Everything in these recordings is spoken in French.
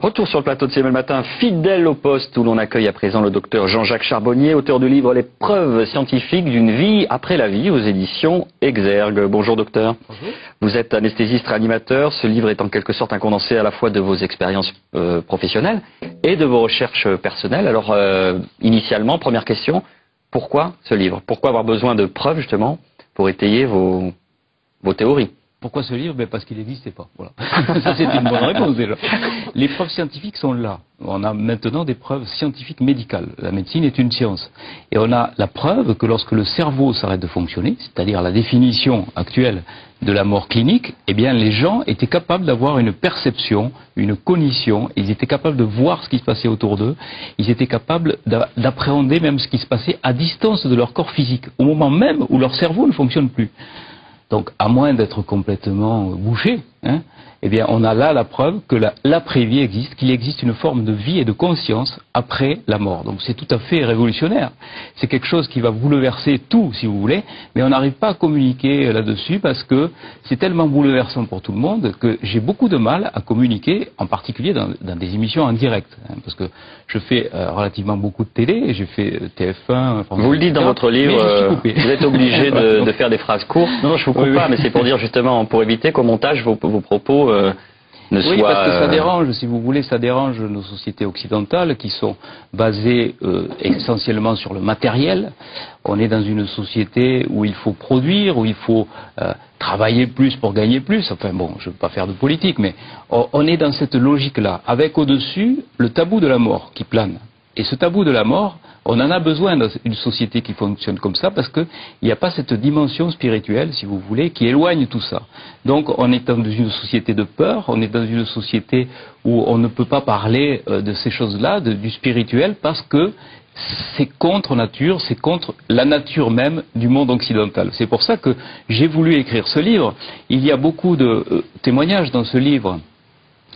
Retour sur le plateau de CML Matin, fidèle au poste où l'on accueille à présent le docteur Jean-Jacques Charbonnier, auteur du livre Les preuves scientifiques d'une vie après la vie aux éditions Exergue. Bonjour docteur. Bonjour. Vous êtes anesthésiste réanimateur. Ce livre est en quelque sorte un condensé à la fois de vos expériences euh, professionnelles et de vos recherches personnelles. Alors, euh, initialement, première question, pourquoi ce livre? Pourquoi avoir besoin de preuves justement pour étayer vos, vos théories? Pourquoi ce livre? Ben Parce qu'il n'existait pas. Voilà. Ça, c'est une bonne réponse déjà. Les preuves scientifiques sont là. On a maintenant des preuves scientifiques médicales. La médecine est une science. Et on a la preuve que lorsque le cerveau s'arrête de fonctionner, c'est-à-dire la définition actuelle de la mort clinique, eh bien, les gens étaient capables d'avoir une perception, une cognition, ils étaient capables de voir ce qui se passait autour d'eux, ils étaient capables d'appréhender même ce qui se passait à distance de leur corps physique, au moment même où leur cerveau ne fonctionne plus. Donc, à moins d'être complètement bouché, hein, eh bien, on a là la preuve que l'après-vie existe, qu'il existe une forme de vie et de conscience après la mort. Donc, c'est tout à fait révolutionnaire. C'est quelque chose qui va bouleverser tout, si vous voulez, mais on n'arrive pas à communiquer là-dessus parce que c'est tellement bouleversant pour tout le monde que j'ai beaucoup de mal à communiquer, en particulier dans, des émissions en direct, hein, parce que je fais euh, relativement beaucoup de télé, j'ai fait euh, TF1. vous le dites dans votre livre, euh, vous êtes obligé de, faire des phrases courtes. Non, je vous coupe pas, mais c'est pour dire justement, pour éviter qu'au montage vos, vos propos euh, oui, parce que ça euh, dérange, si vous voulez, ça dérange nos sociétés occidentales qui sont basées euh, essentiellement sur le matériel. On est dans une société où il faut produire, où il faut travailler plus pour gagner plus. Enfin bon, je ne veux pas faire de politique, mais on est dans cette logique-là, avec au-dessus le tabou de la mort qui plane. Et ce tabou de la mort, on en a besoin dans une société qui fonctionne comme ça parce qu'il n'y a pas cette dimension spirituelle, si vous voulez, qui éloigne tout ça. Donc on est dans une société de peur, on est dans une société où on ne peut pas parler euh, de ces choses-là, du spirituel, parce que c'est contre nature, c'est contre la nature même du monde occidental. C'est pour ça que j'ai voulu écrire ce livre. Il y a beaucoup de euh, témoignages dans ce livre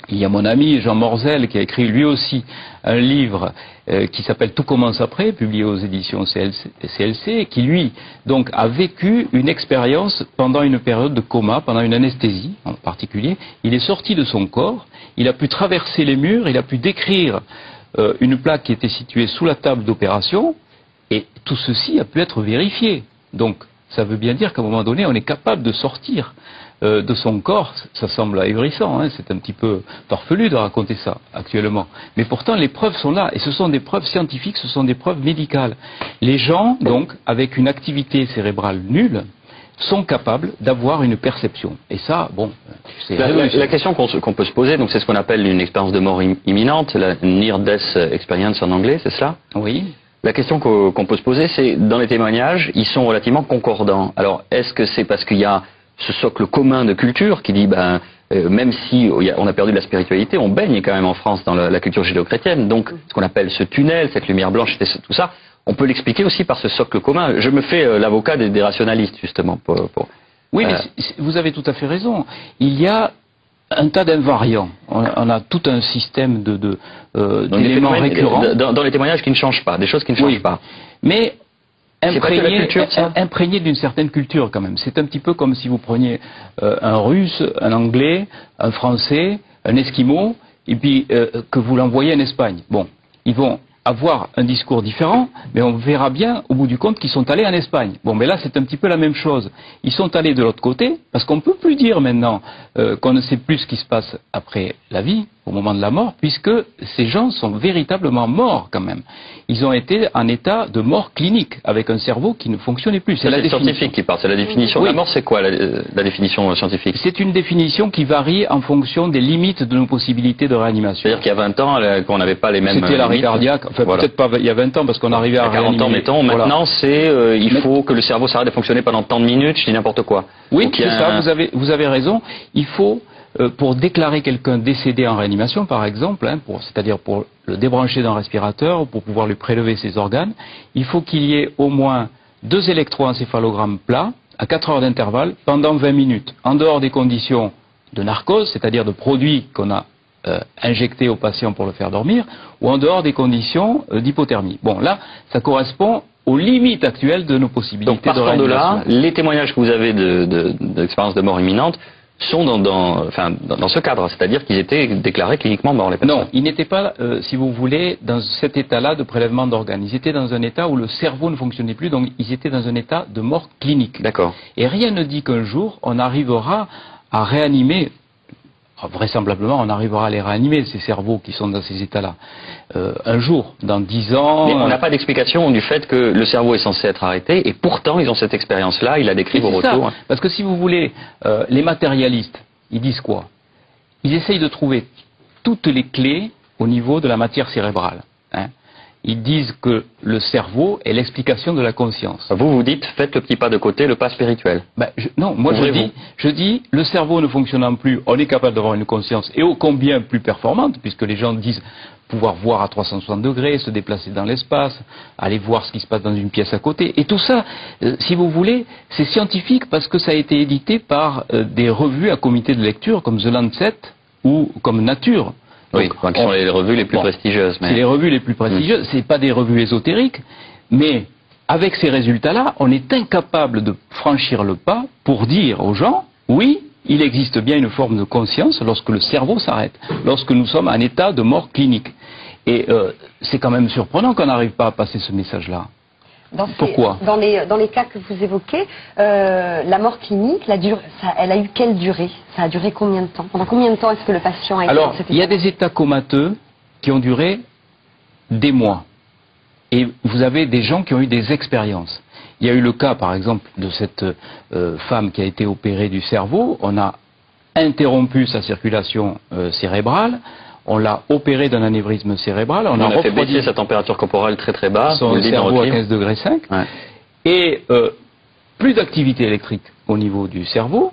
il y a mon ami Jean Morzel qui a écrit lui aussi un livre euh, qui s'appelle Tout commence après, publié aux éditions CLC, qui lui donc a vécu une expérience pendant une période de coma, pendant une anesthésie en particulier. Il est sorti de son corps, il a pu traverser les murs, il a pu décrire euh, une plaque qui était située sous la table d'opération, et tout ceci a pu être vérifié. Donc ça veut bien dire qu'à un moment donné, on est capable de sortir euh, de son corps, ça semble ahurissant, hein, c'est un petit peu torfelu de raconter ça actuellement. Mais pourtant, les preuves sont là, et ce sont des preuves scientifiques, ce sont des preuves médicales. Les gens, donc, avec une activité cérébrale nulle, sont capables d'avoir une perception. Et ça, bon, c'est la, la, question qu'on peut se poser, donc c'est ce qu'on appelle une expérience de mort imminente, la near death experience en anglais, c'est cela Oui. La question qu'on peut se poser, c'est dans les témoignages, ils sont relativement concordants. Alors, est-ce que c'est parce qu'il y a ce socle commun de culture qui dit ben euh, même si on a perdu de la spiritualité, on baigne quand même en France dans la, culture judéo-chrétienne. Donc, ce qu'on appelle ce tunnel, cette lumière blanche, tout ça, on peut l'expliquer aussi par ce socle commun. Je me fais euh, l'avocat des, rationalistes, justement. Pour, oui, mais euh, vous avez tout à fait raison. Il y a un tas d'invariants. On, a tout un système de, d'éléments récurrents. Dans, les témoignages qui ne changent pas, des choses qui ne changent pas. Mais imprégné, d'une certaine culture quand même. C'est un petit peu comme si vous preniez euh, un russe, un anglais, un français, un esquimau, et puis euh, que vous l'envoyez en Espagne. Bon, ils vont avoir un discours différent, mais on verra bien au bout du compte qu'ils sont allés en Espagne. Bon, mais là c'est un petit peu la même chose. Ils sont allés de l'autre côté, parce qu'on ne peut plus dire maintenant euh, qu'on ne sait plus ce qui se passe après la vie, au moment de la mort, puisque ces gens sont véritablement morts quand même. Ils ont été en état de mort clinique, avec un cerveau qui ne fonctionnait plus. C'est la scientifique qui parle, c'est la définition. La mort, c'est quoi la, définition scientifique? C'est une définition qui varie en fonction des limites de nos possibilités de réanimation. C'est-à-dire qu'il y a 20 ans, qu'on n'avait pas les mêmes C'était l'arrêt cardiaque, enfin peut-être pas il y a 20 ans, parce qu'on arrivait à, à 40 ans, mettons. Maintenant, c'est euh, il faut que le cerveau s'arrête de fonctionner pendant tant de minutes, je dis n'importe quoi. Oui, c'est ça, vous avez, vous avez raison. Il faut euh, pour déclarer quelqu'un décédé en réanimation, par exemple, hein, c'est-à-dire pour le débrancher d'un respirateur ou pour pouvoir lui prélever ses organes, il faut qu'il y ait au moins deux électroencéphalogrammes plats à 4 heures d'intervalle pendant 20 minutes, en dehors des conditions de narcose, c'est-à-dire de produits qu'on a euh, injectés au patient pour le faire dormir, ou en dehors des conditions euh, d'hypothermie. Bon, là, ça correspond aux limites actuelles de nos possibilités Donc, partant de, là, les témoignages que vous avez d'expérience de, de, mort imminente sont dans, dans, enfin, dans, ce cadre, c'est-à-dire qu'ils étaient déclarés cliniquement morts, les personnes. Non, ils n'étaient pas, euh, si vous voulez, dans cet état-là de prélèvement d'organes. Ils étaient dans un état où le cerveau ne fonctionnait plus, donc ils étaient dans un état de mort clinique. D'accord. Et rien ne dit qu'un jour, on arrivera à réanimer vraisemblablement, on arrivera à les réanimer, ces cerveaux qui sont dans ces états-là. Euh, un jour, dans dix ans... Mais on n'a pas d'explication du fait que le cerveau est censé être arrêté, et pourtant, ils ont cette expérience-là, il la décrit au retour. parce que si vous voulez, euh, les matérialistes, ils disent quoi? Ils essayent de trouver toutes les clés au niveau de la matière cérébrale. Hein ils disent que le cerveau est l'explication de la conscience. Vous, vous dites, faites le petit pas de côté, le pas spirituel. Ben, non, moi je dis, je dis, le cerveau ne fonctionnant plus, on est capable d'avoir une conscience, et ô combien plus performante, puisque les gens disent pouvoir voir à 360 degrés, se déplacer dans l'espace, aller voir ce qui se passe dans une pièce à côté. Et tout ça, euh, si vous voulez, c'est scientifique parce que ça a été édité par euh, des revues à comité de lecture comme The Lancet ou comme Nature. Oui, qui sont les revues les plus prestigieuses. C'est les revues les plus prestigieuses, ce n'est pas des revues ésotériques, mais avec ces résultats-là, on est incapable de franchir le pas pour dire aux gens, oui, il existe bien une forme de conscience lorsque le cerveau s'arrête, lorsque nous sommes en état de mort clinique. Et euh, c'est quand même surprenant qu'on n'arrive pas à passer ce message-là. Pourquoi dans les, dans les cas que vous évoquez, euh, la mort clinique, la ça, elle a eu quelle durée? Ça a duré combien de temps? Pendant combien de temps est-ce que le patient a été Alors, il y a des états comateux qui ont duré des mois. Et vous avez des gens qui ont eu des expériences. Il y a eu le cas, par exemple, de cette euh, femme qui a été opérée du cerveau. On a interrompu sa circulation euh, cérébrale on l'a opéré d'un anévrisme cérébral. On, a, fait baisser sa température corporelle très très bas. Son cerveau à 15 degrés 5. Et euh, plus d'activité électrique au niveau du cerveau,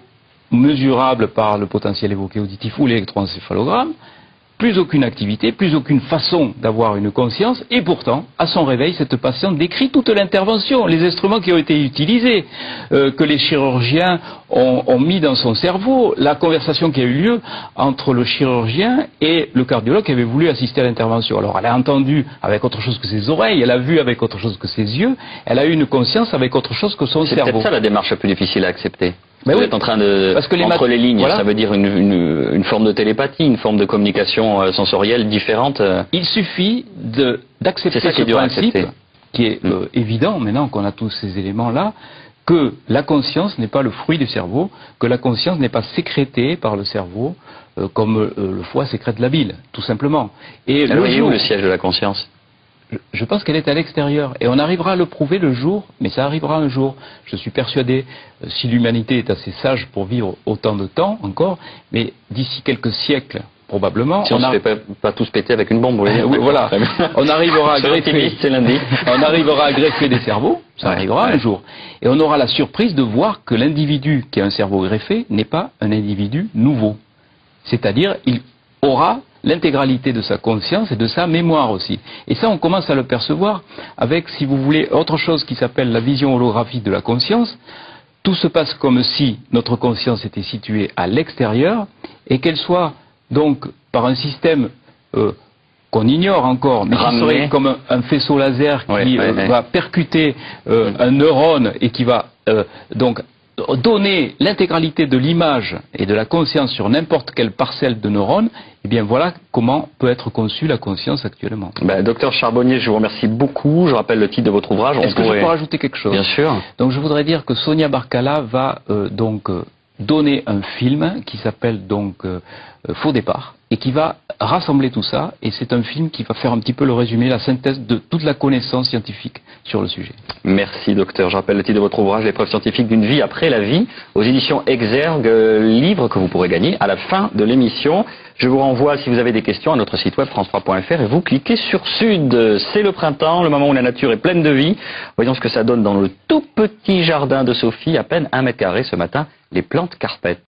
mesurable par le potentiel évoqué auditif ou l'électroencéphalogramme, plus aucune activité, plus aucune façon d'avoir une conscience, et pourtant, à son réveil, cette patiente décrit toute l'intervention, les instruments qui ont été utilisés, euh, que les chirurgiens ont, mis dans son cerveau, la conversation qui a eu lieu entre le chirurgien et le cardiologue qui avait voulu assister à l'intervention. Alors, elle a entendu avec autre chose que ses oreilles, elle a vu avec autre chose que ses yeux, elle a eu une conscience avec autre chose que son cerveau. C'est peut-être ça la démarche la plus difficile à accepter. Vous êtes en train de Parce que les entre les lignes, ça veut dire une, forme de télépathie, une forme de communication euh, sensorielle différente. Euh. Il suffit d'accepter ce principe qui est mm. euh, évident maintenant qu'on a tous ces éléments-là, que la conscience n'est pas le fruit du cerveau, que la conscience n'est pas sécrétée par le cerveau comme le foie sécrète la bile, tout simplement. Et le, jour... le siège de la conscience? Je pense qu'elle est à l'extérieur. Et on arrivera à le prouver le jour, mais ça arrivera un jour. Je suis persuadé, euh, si l'humanité est assez sage pour vivre autant de temps encore, mais d'ici quelques siècles, probablement. Si on, ne fait pas, tous péter avec une bombe, oui, voilà. on arrivera à greffer. on arrivera à greffer des cerveaux, ça arrivera un jour. Et on aura la surprise de voir que l'individu qui a un cerveau greffé n'est pas un individu nouveau. C'est-à-dire, il aura l'intégralité de sa conscience et de sa mémoire aussi. Et ça, on commence à le percevoir avec, si vous voulez, autre chose qui s'appelle la vision holographique de la conscience. Tout se passe comme si notre conscience était située à l'extérieur et qu'elle soit donc par un système euh, qu'on ignore encore, mais qui serait comme un, faisceau laser qui euh, va percuter euh, un neurone et qui va donc donner l'intégralité de l'image et de la conscience sur n'importe quelle parcelle de neurones, eh bien voilà comment peut être conçue la conscience actuellement. Ben, docteur Charbonnier, je vous remercie beaucoup. Je rappelle le titre de votre ouvrage. Est-ce que je peux rajouter quelque chose? Bien sûr. Donc je voudrais dire que Sonia Barcala va euh, donc euh, donner un film qui s'appelle donc euh, Faux départ et qui va rassembler tout ça. Et c'est un film qui va faire un petit peu le résumé, la synthèse de toute la connaissance scientifique sur le sujet. Merci docteur. Je rappelle le titre de votre ouvrage, L'épreuve scientifique d'une vie après la vie, aux éditions Exergue, livre que vous pourrez gagner à la fin de l'émission. Je vous renvoie, si vous avez des questions, à notre site web france3.fr et vous cliquez sur Sud. C'est le printemps, le moment où la nature est pleine de vie. Voyons ce que ça donne dans le tout petit jardin de Sophie, à peine un mètre carré ce matin, les plantes carpettes.